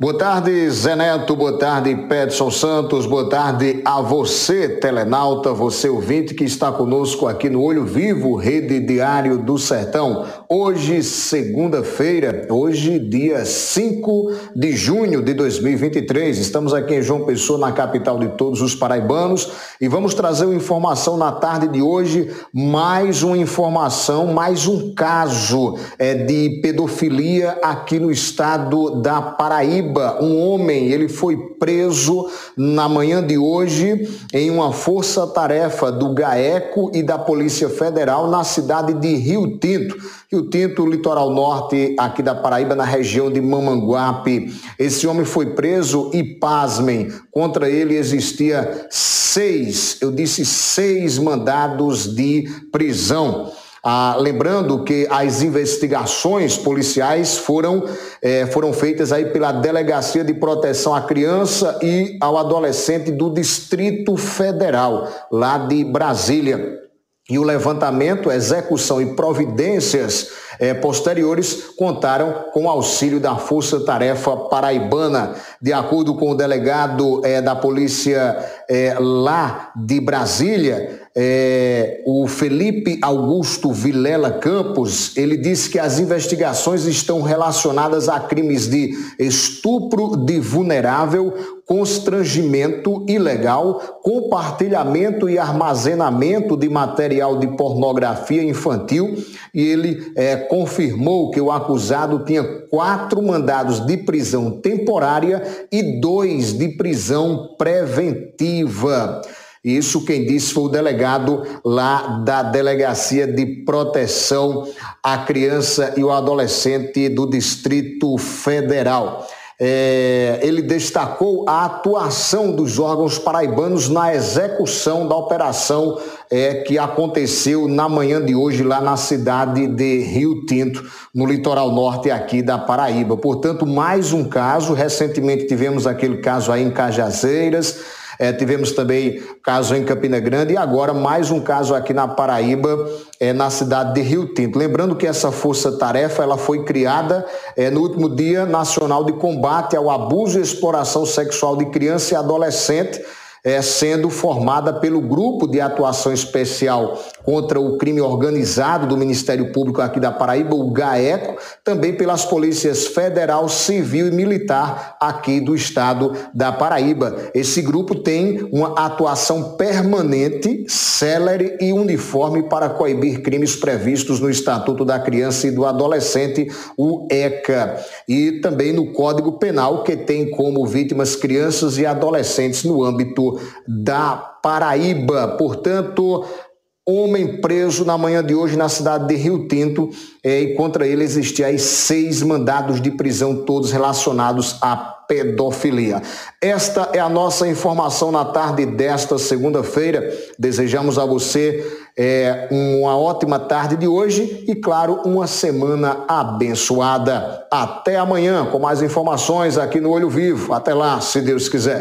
Boa tarde, Zé Neto, boa tarde, Pedson Santos, boa tarde a você, telenauta, você ouvinte que está conosco aqui no Olho Vivo, Rede Diário do Sertão. Hoje, segunda-feira, hoje, dia 5 de junho de 2023, estamos aqui em João Pessoa, na capital de todos os paraibanos, e vamos trazer uma informação na tarde de hoje, mais uma informação, mais um caso é, de pedofilia aqui no estado da Paraíba. Paraíba, um homem, ele foi preso na manhã de hoje em uma força-tarefa do GAECO e da Polícia Federal na cidade de Rio Tinto. Rio Tinto, litoral norte aqui da Paraíba, na região de Mamanguape. Esse homem foi preso e, pasmem, contra ele existia seis, eu disse seis mandados de prisão. Ah, lembrando que as investigações policiais foram, eh, foram feitas aí pela Delegacia de Proteção à Criança e ao Adolescente do Distrito Federal, lá de Brasília. E o levantamento, execução e providências eh, posteriores contaram com o auxílio da Força Tarefa Paraibana. De acordo com o delegado eh, da polícia eh, lá de Brasília, o Felipe Augusto Vilela Campos, ele disse que as investigações estão relacionadas a crimes de estupro de vulnerável, constrangimento ilegal, compartilhamento e armazenamento de material de pornografia infantil e ele é, confirmou que o acusado tinha quatro mandados de prisão temporária e dois de prisão preventiva. Isso quem disse foi o delegado lá da Delegacia de Proteção à Criança e ao Adolescente do Distrito Federal. É, ele destacou a atuação dos órgãos paraibanos na execução da operação é, que aconteceu na manhã de hoje lá na cidade de Rio Tinto, no litoral norte aqui da Paraíba. Portanto, mais um caso. Recentemente tivemos aquele caso aí em Cajazeiras é, tivemos também caso em Campina Grande e agora mais um caso aqui na Paraíba, é, na cidade de Rio Tinto. Lembrando que essa força-tarefa ela foi criada é, no último Dia Nacional de Combate ao Abuso e Exploração Sexual de Criança e Adolescente é, sendo formada pelo Grupo de Atuação Especial contra o Crime Organizado do Ministério Público aqui da Paraíba, o GAECO, também pelas polícias federal, civil e militar aqui do estado da Paraíba. Esse grupo tem uma atuação permanente, célere e uniforme para coibir crimes previstos no Estatuto da Criança e do Adolescente, o ECA, e também no Código Penal, que tem como vítimas crianças e adolescentes no âmbito da Paraíba. Portanto, homem preso na manhã de hoje na cidade de Rio Tinto é, e contra ele existiam seis mandados de prisão, todos relacionados à pedofilia. Esta é a nossa informação na tarde desta segunda-feira. Desejamos a você é, uma ótima tarde de hoje e, claro, uma semana abençoada. Até amanhã com mais informações aqui no Olho Vivo. Até lá, se Deus quiser.